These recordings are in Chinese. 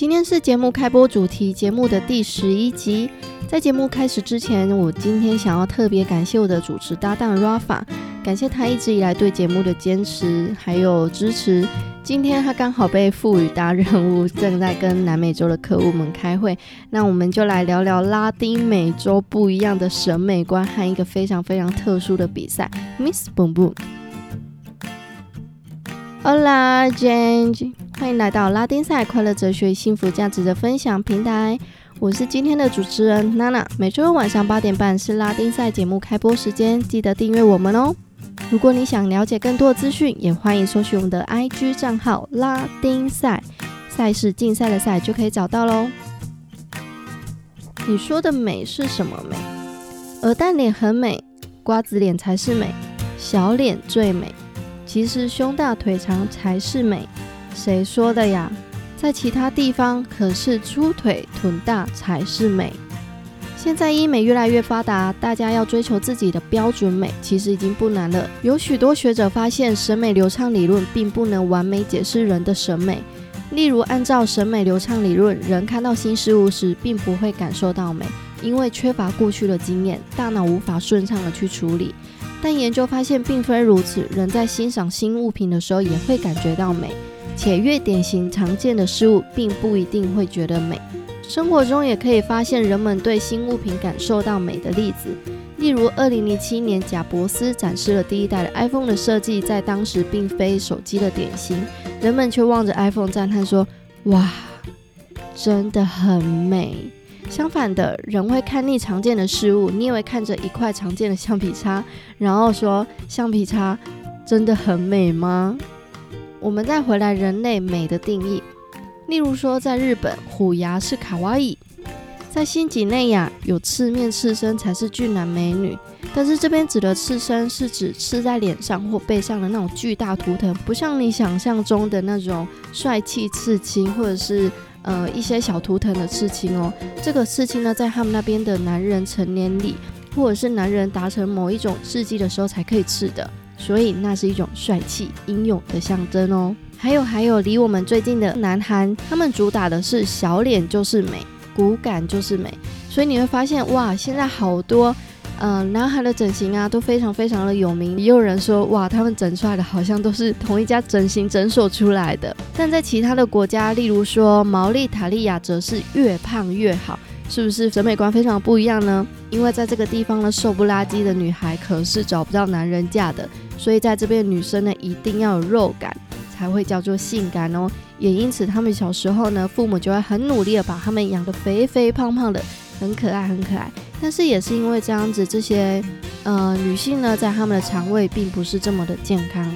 今天是节目开播主题节目的第十一集。在节目开始之前，我今天想要特别感谢我的主持搭档 Rafa，感谢他一直以来对节目的坚持还有支持。今天他刚好被赋予大任务，正在跟南美洲的客户们开会，那我们就来聊聊拉丁美洲不一样的审美观和一个非常非常特殊的比赛 ——Miss Boom Boom。Hola，Jane，欢迎来到拉丁赛快乐哲学幸福价值的分享平台。我是今天的主持人娜娜。每周晚上八点半是拉丁赛节目开播时间，记得订阅我们哦。如果你想了解更多资讯，也欢迎搜寻我们的 IG 账号“拉丁赛”，赛事竞赛的赛就可以找到喽。你说的美是什么美？鹅蛋脸很美，瓜子脸才是美，小脸最美。其实胸大腿长才是美，谁说的呀？在其他地方可是粗腿臀大才是美。现在医美越来越发达，大家要追求自己的标准美，其实已经不难了。有许多学者发现，审美流畅理论并不能完美解释人的审美。例如，按照审美流畅理论，人看到新事物时，并不会感受到美，因为缺乏过去的经验，大脑无法顺畅的去处理。但研究发现，并非如此，人在欣赏新物品的时候，也会感觉到美，且越典型常见的事物，并不一定会觉得美。生活中也可以发现人们对新物品感受到美的例子，例如二零零七年贾伯斯展示了第一代的 iPhone 的设计，在当时并非手机的典型，人们却望着 iPhone 赞叹说：“哇，真的很美。”相反的，人会看腻常见的事物，你以为看着一块常见的橡皮擦，然后说：“橡皮擦真的很美吗？”我们再回来人类美的定义。例如说，在日本，虎牙是卡哇伊；在新几内亚，有刺面刺身才是俊男美女。但是这边指的刺身是指刺在脸上或背上的那种巨大图腾，不像你想象中的那种帅气刺青，或者是呃一些小图腾的刺青哦。这个刺青呢，在他们那边的男人成年礼，或者是男人达成某一种事迹的时候才可以刺的，所以那是一种帅气英勇的象征哦。还有还有，离我们最近的南韩，他们主打的是小脸就是美，骨感就是美，所以你会发现哇，现在好多嗯男孩的整形啊都非常非常的有名，也有人说哇，他们整出来的好像都是同一家整形诊所出来的。但在其他的国家，例如说毛利塔利亚，则是越胖越好，是不是审美观非常不一样呢？因为在这个地方呢，瘦不拉几的女孩可是找不到男人嫁的，所以在这边女生呢一定要有肉感。才会叫做性感哦，也因此他们小时候呢，父母就会很努力的把他们养得肥肥胖胖的，很可爱很可爱。但是也是因为这样子，这些呃女性呢，在他们的肠胃并不是这么的健康。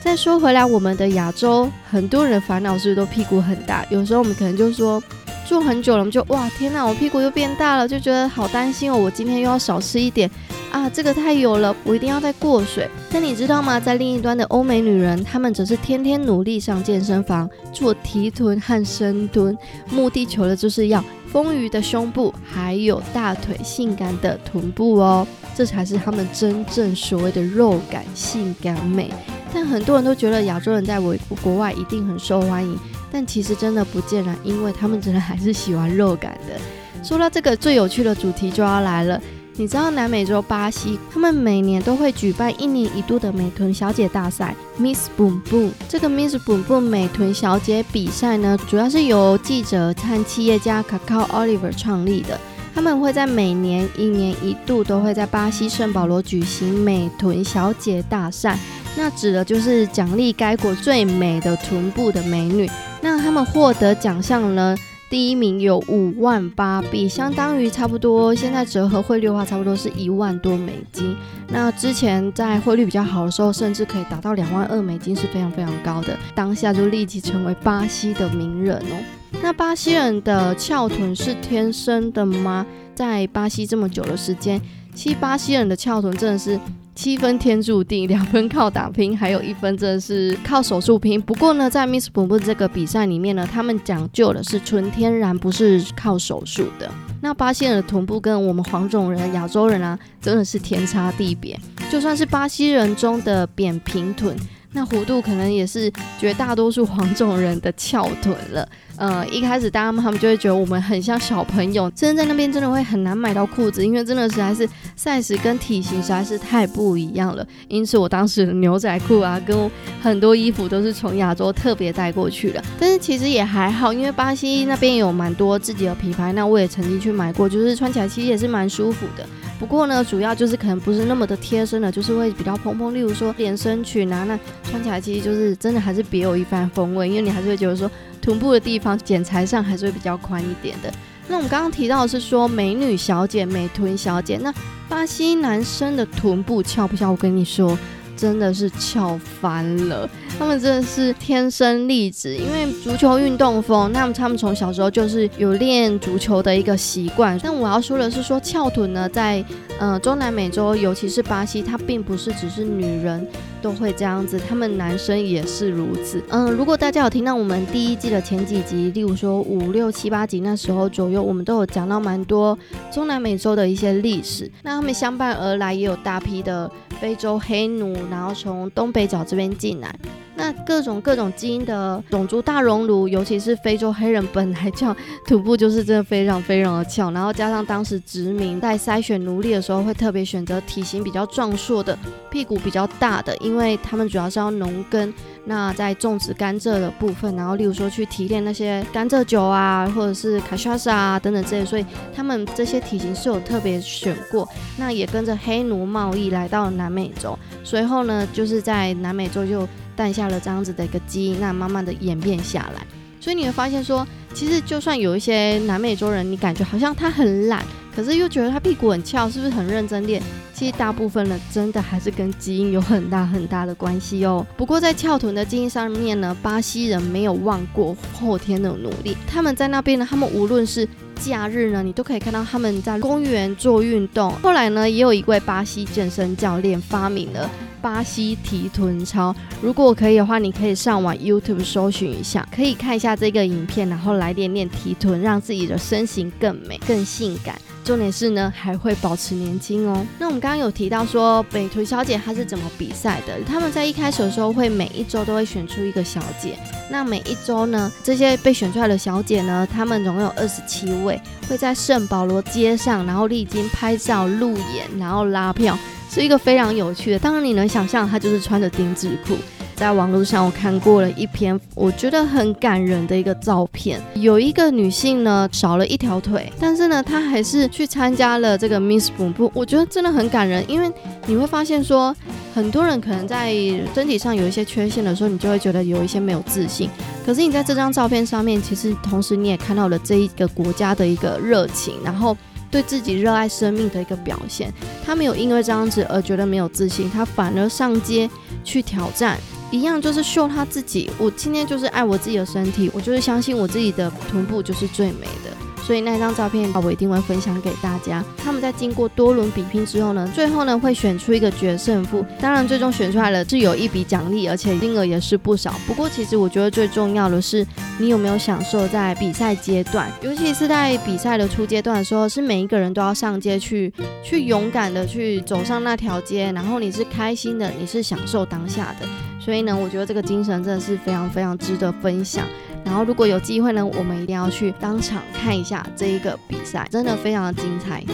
再说回来，我们的亚洲很多人烦恼是不是都屁股很大？有时候我们可能就说坐很久了，我们就哇天哪，我屁股又变大了，就觉得好担心哦，我今天又要少吃一点。啊，这个太油了，我一定要再过水。但你知道吗？在另一端的欧美女人，她们则是天天努力上健身房做提臀和深蹲，目的求的就是要丰腴的胸部，还有大腿性感的臀部哦。这才是她们真正所谓的肉感性感美。但很多人都觉得亚洲人在国国外一定很受欢迎，但其实真的不尽然，因为他们真的还是喜欢肉感的。说到这个最有趣的主题就要来了。你知道南美洲巴西，他们每年都会举办一年一度的美臀小姐大赛，Miss Boom Boom。这个 Miss Boom Boom 美臀小姐比赛呢，主要是由记者和企业家 Cacao Oliver 创立的。他们会在每年一年一度都会在巴西圣保罗举行美臀小姐大赛，那指的就是奖励该国最美的臀部的美女。那他们获得奖项呢？第一名有五万八币，相当于差不多现在折合汇率的话，差不多是一万多美金。那之前在汇率比较好的时候，甚至可以达到两万二美金，是非常非常高的。当下就立即成为巴西的名人哦。那巴西人的翘臀是天生的吗？在巴西这么久的时间，其实巴西人的翘臀真的是。七分天注定，两分靠打拼，还有一分真的是靠手术拼。不过呢，在 Miss 普布这个比赛里面呢，他们讲究的是纯天然，不是靠手术的。那巴西人的臀部跟我们黄种人、亚洲人啊，真的是天差地别。就算是巴西人中的扁平臀，那弧度可能也是绝大多数黄种人的翘臀了。呃，一开始大家他们就会觉得我们很像小朋友，真的在那边真的会很难买到裤子，因为真的实在是 size 跟体型实在是太不一样了。因此我当时的牛仔裤啊，跟很多衣服都是从亚洲特别带过去的。但是其实也还好，因为巴西那边有蛮多自己的品牌，那我也曾经去买过，就是穿起来其实也是蛮舒服的。不过呢，主要就是可能不是那么的贴身的，就是会比较蓬蓬。例如说连身裙啊，那穿起来其实就是真的还是别有一番风味，因为你还是会觉得说。臀部的地方剪裁上还是会比较宽一点的。那我们刚刚提到的是说美女小姐、美臀小姐，那巴西男生的臀部翘不翘？我跟你说。真的是翘翻了，他们真的是天生丽质，因为足球运动风，那么他们从小时候就是有练足球的一个习惯。但我要说的是，说翘臀呢，在呃中南美洲，尤其是巴西，它并不是只是女人都会这样子，他们男生也是如此。嗯，如果大家有听到我们第一季的前几集，例如说五六七八集那时候左右，我们都有讲到蛮多中南美洲的一些历史。那他们相伴而来，也有大批的。非洲黑奴，然后从东北角这边进来，那各种各种基因的种族大熔炉，尤其是非洲黑人本来翘，臀部就是真的非常非常的翘，然后加上当时殖民在筛选奴隶的时候，会特别选择体型比较壮硕的、屁股比较大的，因因为他们主要是要农耕。那在种植甘蔗的部分，然后例如说去提炼那些甘蔗酒啊，或者是卡莎莎啊等等这些，所以他们这些体型是有特别选过。那也跟着黑奴贸易来到南美洲，随后呢，就是在南美洲就诞下了这样子的一个基因，那慢慢的演变下来。所以你会发现说，其实就算有一些南美洲人，你感觉好像他很懒。可是又觉得他屁股很翘，是不是很认真练？其实大部分人，真的还是跟基因有很大很大的关系哦。不过在翘臀的基因上面呢，巴西人没有忘过后天的努力。他们在那边呢，他们无论是假日呢，你都可以看到他们在公园做运动。后来呢，也有一位巴西健身教练发明了巴西提臀操。如果可以的话，你可以上网 YouTube 搜寻一下，可以看一下这个影片，然后来练练提臀，让自己的身形更美、更性感。重点是呢，还会保持年轻哦。那我们刚刚有提到说，美图小姐她是怎么比赛的？他们在一开始的时候会每一周都会选出一个小姐。那每一周呢，这些被选出来的小姐呢，她们总共有二十七位，会在圣保罗街上，然后历经拍照、路演，然后拉票，是一个非常有趣的。当然你能想象，她就是穿着丁字裤。在网络上，我看过了一篇我觉得很感人的一个照片，有一个女性呢少了一条腿，但是呢她还是去参加了这个 Miss 瀑布，我觉得真的很感人，因为你会发现说，很多人可能在身体上有一些缺陷的时候，你就会觉得有一些没有自信，可是你在这张照片上面，其实同时你也看到了这一个国家的一个热情，然后对自己热爱生命的一个表现，他没有因为这样子而觉得没有自信，他反而上街去挑战。一样就是秀他自己，我今天就是爱我自己的身体，我就是相信我自己的臀部就是最美的。所以那张照片我一定会分享给大家。他们在经过多轮比拼之后呢，最后呢会选出一个决胜负。当然，最终选出来了是有一笔奖励，而且金额也是不少。不过，其实我觉得最重要的是，你有没有享受在比赛阶段，尤其是在比赛的初阶段的时候，是每一个人都要上街去，去勇敢的去走上那条街，然后你是开心的，你是享受当下的。所以呢，我觉得这个精神真的是非常非常值得分享。然后，如果有机会呢，我们一定要去当场看一下这一个比赛，真的非常的精彩。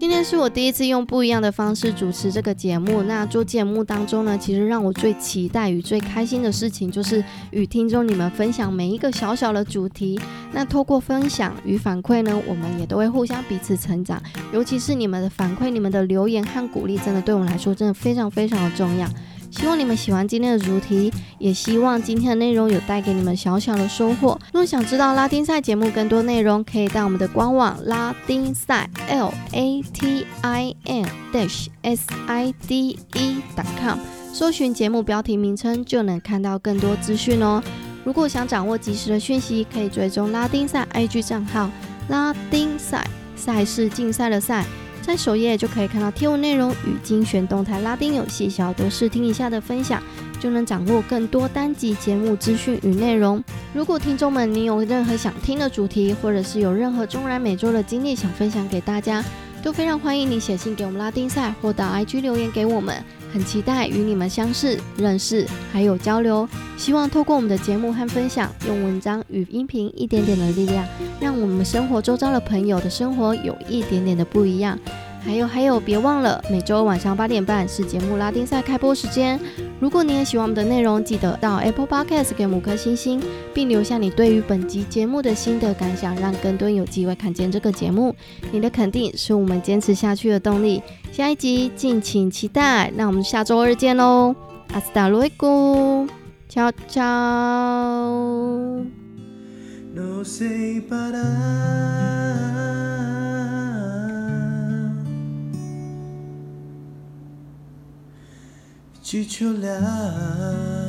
今天是我第一次用不一样的方式主持这个节目。那做节目当中呢，其实让我最期待与最开心的事情，就是与听众你们分享每一个小小的主题。那透过分享与反馈呢，我们也都会互相彼此成长。尤其是你们的反馈、你们的留言和鼓励，真的对我们来说，真的非常非常的重要。希望你们喜欢今天的主题，也希望今天的内容有带给你们小小的收获。若想知道拉丁赛节目更多内容，可以到我们的官网拉丁赛 L A T I N dash S I D E dot com，搜寻节目标题名称就能看到更多资讯哦。如果想掌握及时的讯息，可以追踪拉丁赛 IG 账号拉丁赛赛事竞赛的赛。在首页就可以看到贴文内容与精选动态拉丁游戏小多试听一下的分享，就能掌握更多单集节目资讯与内容。如果听众们你有任何想听的主题，或者是有任何中南美洲的经历想分享给大家，都非常欢迎你写信给我们拉丁赛，或到 IG 留言给我们。很期待与你们相识、认识，还有交流。希望透过我们的节目和分享，用文章与音频一点点的力量，让我们生活周遭的朋友的生活有一点点的不一样。还有还有，别忘了每周晚上八点半是节目拉丁赛开播时间。如果你也喜欢我们的内容，记得到 Apple Podcast 给五颗星星，并留下你对于本集节目的心得感想，让更多人有机会看见这个节目。你的肯定是我们坚持下去的动力。下一集敬请期待，那我们下周二见喽！阿斯达罗伊古，悄悄。去求了。